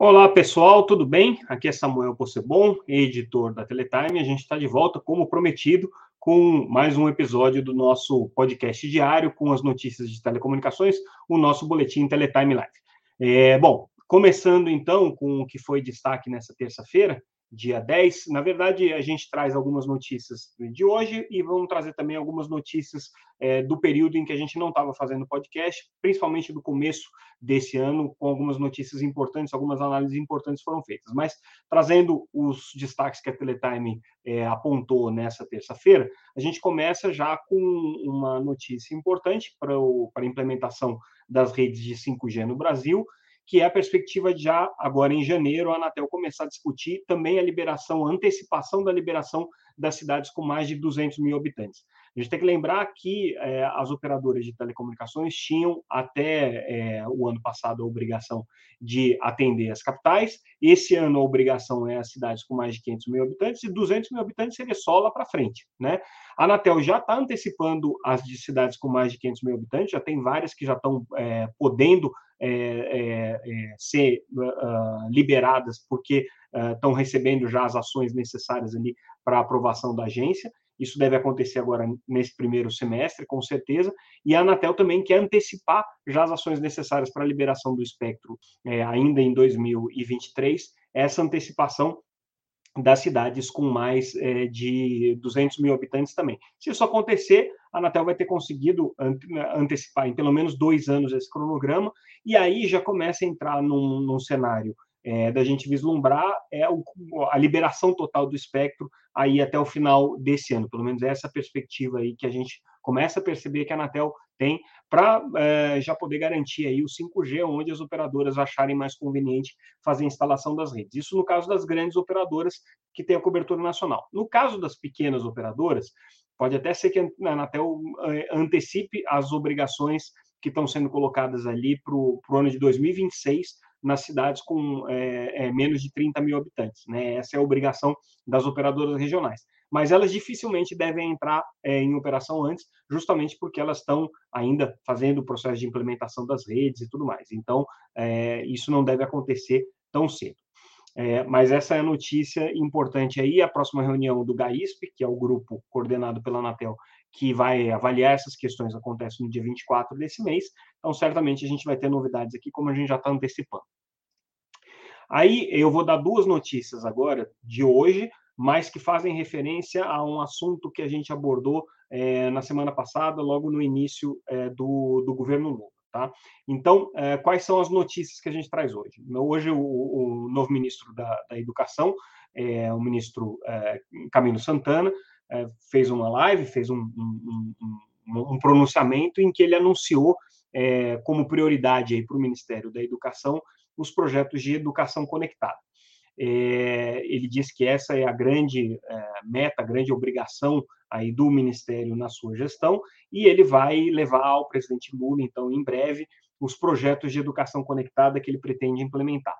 Olá pessoal, tudo bem? Aqui é Samuel Possebon, editor da Teletime. A gente está de volta, como prometido, com mais um episódio do nosso podcast diário com as notícias de telecomunicações, o nosso boletim Teletime Live. É, bom, começando então com o que foi destaque nessa terça-feira, dia 10. Na verdade, a gente traz algumas notícias de hoje e vamos trazer também algumas notícias é, do período em que a gente não estava fazendo podcast, principalmente do começo desse ano, com algumas notícias importantes, algumas análises importantes foram feitas. Mas trazendo os destaques que a Teletime é, apontou nessa terça-feira, a gente começa já com uma notícia importante para a implementação das redes de 5G no Brasil que é a perspectiva de já agora em janeiro a Anatel começar a discutir também a liberação, a antecipação da liberação das cidades com mais de 200 mil habitantes. A gente tem que lembrar que é, as operadoras de telecomunicações tinham até é, o ano passado a obrigação de atender as capitais. Esse ano a obrigação é as cidades com mais de 500 mil habitantes e 200 mil habitantes seria só lá para frente, né? A Anatel já está antecipando as de cidades com mais de 500 mil habitantes, já tem várias que já estão é, podendo é, é, é, ser uh, liberadas porque estão uh, recebendo já as ações necessárias ali para aprovação da agência. Isso deve acontecer agora nesse primeiro semestre, com certeza. E a Anatel também quer antecipar já as ações necessárias para a liberação do espectro é, ainda em 2023. Essa antecipação das cidades com mais é, de 200 mil habitantes também. Se isso acontecer, a Anatel vai ter conseguido antecipar em pelo menos dois anos esse cronograma, e aí já começa a entrar num, num cenário é, da gente vislumbrar é o, a liberação total do espectro aí até o final desse ano, pelo menos essa perspectiva aí que a gente começa a perceber que a Anatel tem para é, já poder garantir aí o 5G, onde as operadoras acharem mais conveniente fazer a instalação das redes. Isso no caso das grandes operadoras que têm a cobertura nacional. No caso das pequenas operadoras, pode até ser que a Anatel é, antecipe as obrigações que estão sendo colocadas ali para o ano de 2026 nas cidades com é, é, menos de 30 mil habitantes. Né? Essa é a obrigação das operadoras regionais. Mas elas dificilmente devem entrar é, em operação antes, justamente porque elas estão ainda fazendo o processo de implementação das redes e tudo mais. Então, isso não deve acontecer tão cedo. É, mas essa é a notícia importante aí. A próxima reunião do GAISP, que é o grupo coordenado pela Anatel, que vai avaliar essas questões, acontece no dia 24 desse mês. Então, certamente a gente vai ter novidades aqui, como a gente já está antecipando. Aí eu vou dar duas notícias agora de hoje, mas que fazem referência a um assunto que a gente abordou é, na semana passada, logo no início é, do, do governo Lula. Tá? Então, é, quais são as notícias que a gente traz hoje? Hoje, o, o novo ministro da, da Educação, é, o ministro é, Camilo Santana, é, fez uma live, fez um, um, um, um, pronunciamento em que ele anunciou é, como prioridade para o Ministério da Educação os projetos de educação conectada. É, ele diz que essa é a grande é, meta, a grande obrigação aí do Ministério na sua gestão, e ele vai levar ao presidente Lula, então, em breve, os projetos de educação conectada que ele pretende implementar.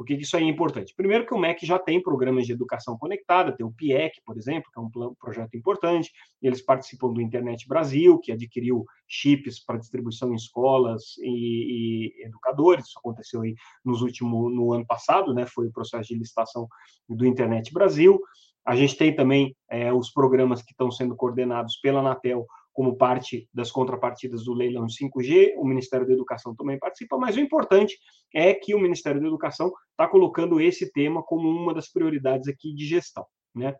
Por que isso aí é importante? Primeiro que o MEC já tem programas de educação conectada, tem o PIEC, por exemplo, que é um projeto importante, eles participam do Internet Brasil, que adquiriu chips para distribuição em escolas e, e educadores, isso aconteceu aí nos últimos, no ano passado, né, foi o processo de licitação do Internet Brasil, a gente tem também é, os programas que estão sendo coordenados pela Anatel, como parte das contrapartidas do leilão 5G, o Ministério da Educação também participa, mas o importante é que o Ministério da Educação está colocando esse tema como uma das prioridades aqui de gestão. Né?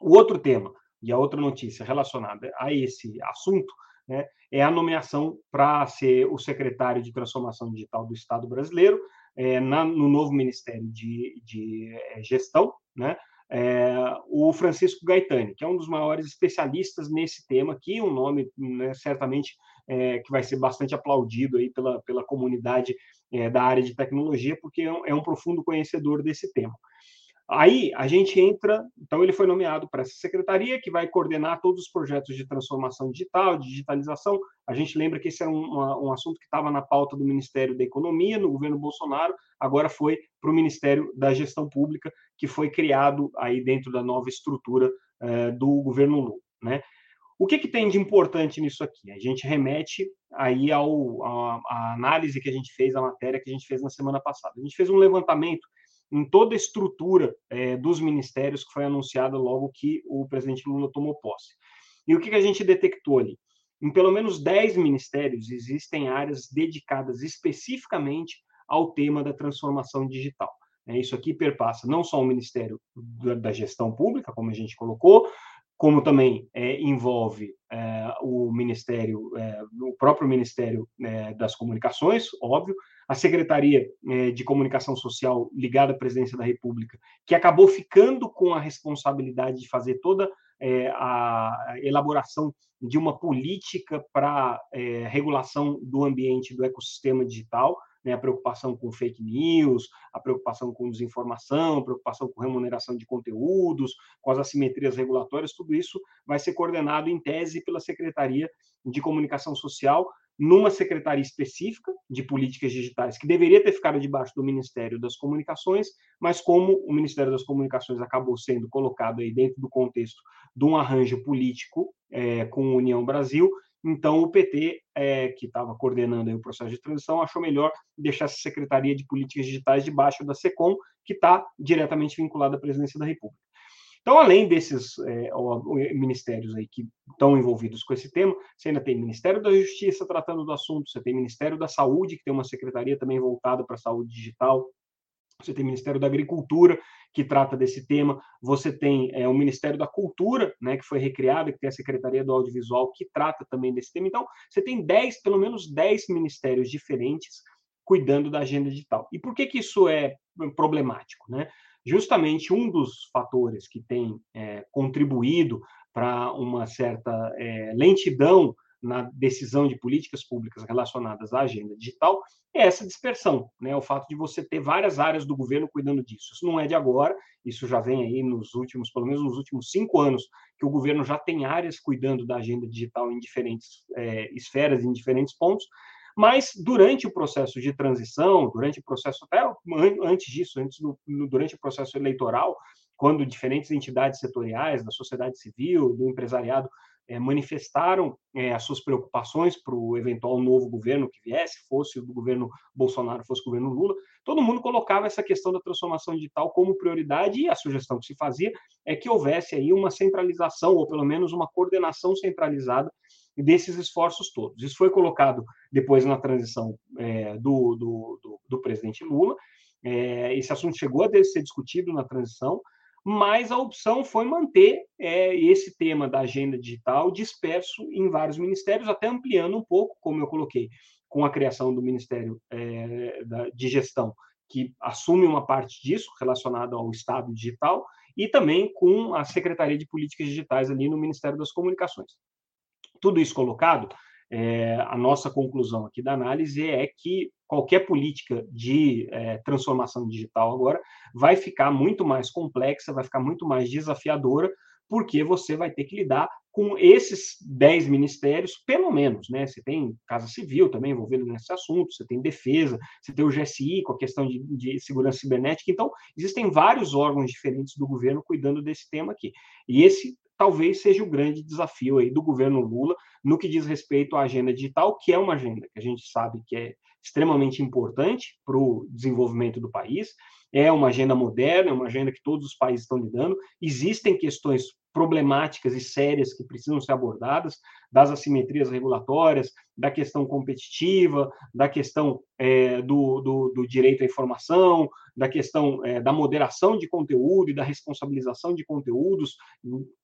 O outro tema, e a outra notícia relacionada a esse assunto, né, é a nomeação para ser o secretário de Transformação Digital do Estado brasileiro, é, na, no novo Ministério de, de é, Gestão, né, é, o Francisco Gaetani, que é um dos maiores especialistas nesse tema aqui, um nome né, certamente é, que vai ser bastante aplaudido aí pela, pela comunidade é, da área de tecnologia, porque é um, é um profundo conhecedor desse tema. Aí a gente entra, então ele foi nomeado para essa secretaria que vai coordenar todos os projetos de transformação digital, digitalização. A gente lembra que esse era um, um assunto que estava na pauta do Ministério da Economia, no governo Bolsonaro, agora foi para o Ministério da Gestão Pública, que foi criado aí dentro da nova estrutura eh, do governo Lula. Né? O que, que tem de importante nisso aqui? A gente remete aí ao, a, a análise que a gente fez, a matéria que a gente fez na semana passada. A gente fez um levantamento em toda a estrutura é, dos ministérios que foi anunciada logo que o presidente Lula tomou posse. E o que, que a gente detectou ali? Em pelo menos 10 ministérios existem áreas dedicadas especificamente ao tema da transformação digital. É, isso aqui perpassa não só o Ministério da Gestão Pública, como a gente colocou, como também é, envolve é, o Ministério, é, o próprio Ministério é, das Comunicações, óbvio, a Secretaria é, de Comunicação Social ligada à Presidência da República, que acabou ficando com a responsabilidade de fazer toda é, a elaboração de uma política para regulação do ambiente do ecossistema digital, né, a preocupação com fake news, a preocupação com desinformação, a preocupação com remuneração de conteúdos, com as assimetrias regulatórias, tudo isso vai ser coordenado em tese pela Secretaria de Comunicação Social, numa secretaria específica de políticas digitais, que deveria ter ficado debaixo do Ministério das Comunicações, mas como o Ministério das Comunicações acabou sendo colocado aí dentro do contexto de um arranjo político é, com a União Brasil, então, o PT, é, que estava coordenando o processo de transição, achou melhor deixar essa Secretaria de Políticas Digitais debaixo da SECOM, que está diretamente vinculada à presidência da República. Então, além desses é, ministérios aí que estão envolvidos com esse tema, você ainda tem Ministério da Justiça tratando do assunto, você tem Ministério da Saúde, que tem uma secretaria também voltada para a saúde digital, você tem o Ministério da Agricultura, que trata desse tema, você tem é, o Ministério da Cultura, né, que foi recriado, que tem a Secretaria do Audiovisual, que trata também desse tema. Então, você tem 10, pelo menos 10 ministérios diferentes cuidando da agenda digital. E por que, que isso é problemático? Né? Justamente um dos fatores que tem é, contribuído para uma certa é, lentidão na decisão de políticas públicas relacionadas à agenda digital é essa dispersão, né? O fato de você ter várias áreas do governo cuidando disso. Isso não é de agora, isso já vem aí nos últimos, pelo menos nos últimos cinco anos, que o governo já tem áreas cuidando da agenda digital em diferentes é, esferas, em diferentes pontos. Mas durante o processo de transição, durante o processo até antes disso, antes do, durante o processo eleitoral, quando diferentes entidades setoriais da sociedade civil, do empresariado é, manifestaram é, as suas preocupações para o eventual novo governo que viesse, fosse o governo Bolsonaro, fosse o governo Lula, todo mundo colocava essa questão da transformação digital como prioridade e a sugestão que se fazia é que houvesse aí uma centralização, ou pelo menos uma coordenação centralizada desses esforços todos. Isso foi colocado depois na transição é, do, do, do, do, presidente Lula, esse assunto chegou a ser discutido na transição, mas a opção foi manter é, esse tema da agenda digital disperso em vários ministérios, até ampliando um pouco, como eu coloquei, com a criação do Ministério é, da, de Gestão, que assume uma parte disso relacionada ao Estado digital, e também com a Secretaria de Políticas Digitais ali no Ministério das Comunicações. Tudo isso colocado, é, a nossa conclusão aqui da análise é que qualquer política de é, transformação digital agora vai ficar muito mais complexa, vai ficar muito mais desafiadora, porque você vai ter que lidar com esses 10 ministérios, pelo menos, né? Você tem Casa Civil também envolvido nesse assunto, você tem Defesa, você tem o GSI com a questão de, de segurança cibernética, então existem vários órgãos diferentes do governo cuidando desse tema aqui. E esse talvez seja o grande desafio aí do governo Lula no que diz respeito à agenda digital, que é uma agenda que a gente sabe que é extremamente importante para o desenvolvimento do país. É uma agenda moderna, é uma agenda que todos os países estão lidando. Existem questões problemáticas e sérias que precisam ser abordadas, das assimetrias regulatórias, da questão competitiva, da questão é, do, do, do, direito à informação, da questão é, da moderação de conteúdo e da responsabilização de conteúdos,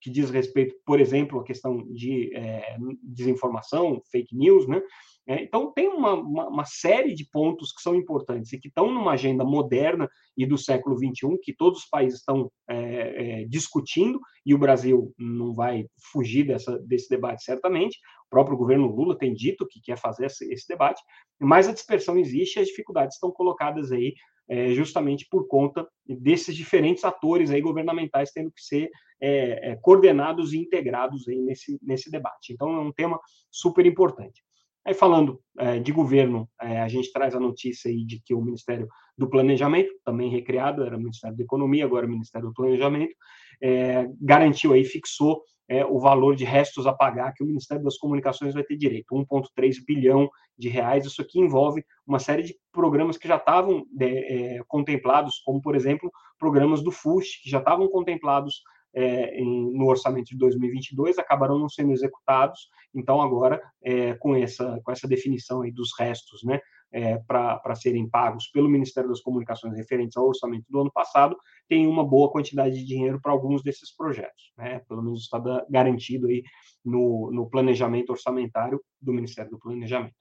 que diz respeito, por exemplo, à questão de é, desinformação, fake news, né? É, então, tem uma, uma, uma, série de pontos que são importantes e que estão numa agenda moderna e do século XXI, que todos os países estão é, é, discutindo, e o Brasil não vai fugir dessa, desse debate certamente. O próprio governo Lula tem dito que quer fazer esse, debate, mas a dispersão existe e as dificuldades estão colocadas aí é, justamente por conta desses diferentes atores aí governamentais tendo que ser é, é, coordenados e integrados aí nesse, nesse debate. Então, é um tema super importante. Aí, falando é, de governo, é, a gente traz a notícia aí de que o Ministério do Planejamento, também recriado, era o Ministério da Economia, agora o Ministério do Planejamento, é, garantiu aí, fixou é, o valor de restos a pagar que o Ministério das Comunicações vai ter direito, 1,3 bilhão de reais. Isso aqui envolve uma série de programas que já estavam é, é, contemplados, como, por exemplo, programas do FUST, que já estavam contemplados é, em, no orçamento de 2022 acabarão não sendo executados. Então, agora, é, com, essa, com essa definição aí dos restos, né, é, para serem pagos pelo Ministério das Comunicações referentes ao orçamento do ano passado, tem uma boa quantidade de dinheiro para alguns desses projetos. Né? Pelo menos está garantido aí no, no planejamento orçamentário do Ministério do Planejamento.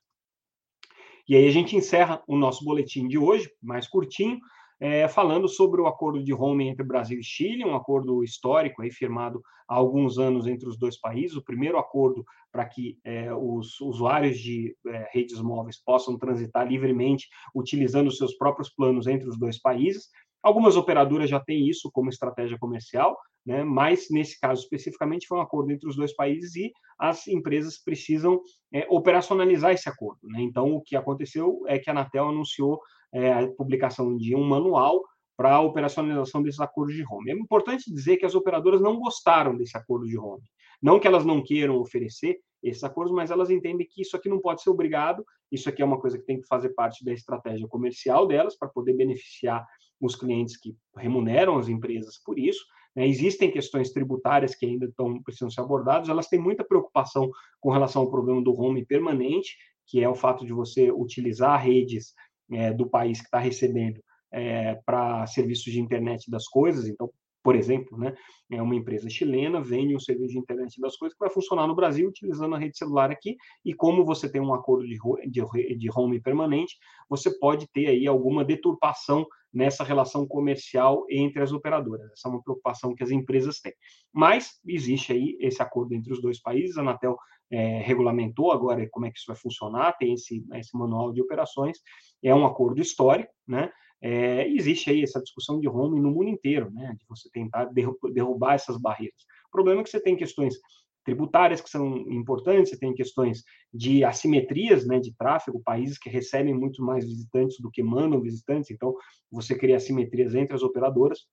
E aí a gente encerra o nosso boletim de hoje, mais curtinho, é, falando sobre o acordo de roaming entre Brasil e Chile, um acordo histórico aí, firmado há alguns anos entre os dois países, o primeiro acordo para que é, os usuários de é, redes móveis possam transitar livremente utilizando seus próprios planos entre os dois países. Algumas operadoras já têm isso como estratégia comercial, né? mas nesse caso especificamente foi um acordo entre os dois países e as empresas precisam é, operacionalizar esse acordo. Né? Então, o que aconteceu é que a Anatel anunciou é, a publicação de um manual para a operacionalização desses acordos de home. É importante dizer que as operadoras não gostaram desse acordo de home. Não que elas não queiram oferecer esses acordos, mas elas entendem que isso aqui não pode ser obrigado, isso aqui é uma coisa que tem que fazer parte da estratégia comercial delas para poder beneficiar os clientes que remuneram as empresas por isso. Né? Existem questões tributárias que ainda estão precisam ser abordadas, elas têm muita preocupação com relação ao problema do home permanente, que é o fato de você utilizar redes é, do país que está recebendo é, para serviços de internet das coisas. Então, por exemplo, né, é uma empresa chilena vende um serviço de internet das coisas que vai funcionar no Brasil utilizando a rede celular aqui. E como você tem um acordo de, de, de home permanente, você pode ter aí alguma deturpação nessa relação comercial entre as operadoras. Essa é uma preocupação que as empresas têm. Mas existe aí esse acordo entre os dois países. A Anatel é, regulamentou agora como é que isso vai funcionar, tem esse, esse manual de operações, é um acordo histórico, né? É, existe aí essa discussão de home no mundo inteiro, né? De você tentar derrubar essas barreiras. O problema é que você tem questões tributárias que são importantes, você tem questões de assimetrias né, de tráfego, países que recebem muito mais visitantes do que mandam visitantes, então você cria assimetrias entre as operadoras.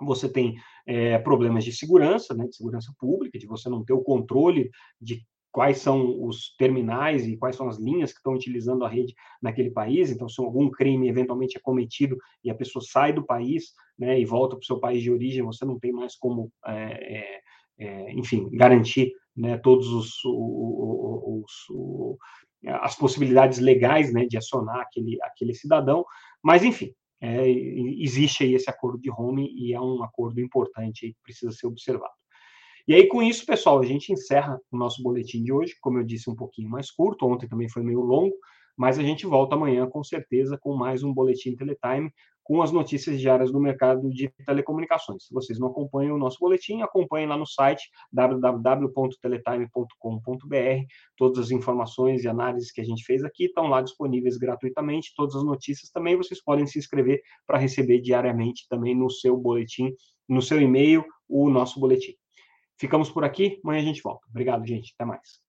Você tem é, problemas de segurança, né, de segurança pública, de você não ter o controle de quais são os terminais e quais são as linhas que estão utilizando a rede naquele país. Então, se algum crime eventualmente é cometido e a pessoa sai do país né, e volta para o seu país de origem, você não tem mais como, é, é, enfim, garantir né, todos os, os, os, as possibilidades legais né, de acionar aquele, aquele cidadão. Mas, enfim, é, existe aí esse acordo de home e é um acordo importante que precisa ser observado. E aí, com isso, pessoal, a gente encerra o nosso boletim de hoje, como eu disse, um pouquinho mais curto, ontem também foi meio longo, mas a gente volta amanhã, com certeza, com mais um boletim Teletime, com as notícias diárias do mercado de telecomunicações. Se vocês não acompanham o nosso boletim, acompanhem lá no site www.teletime.com.br. Todas as informações e análises que a gente fez aqui estão lá disponíveis gratuitamente. Todas as notícias também vocês podem se inscrever para receber diariamente também no seu boletim, no seu e-mail, o nosso boletim. Ficamos por aqui, amanhã a gente volta. Obrigado, gente. Até mais.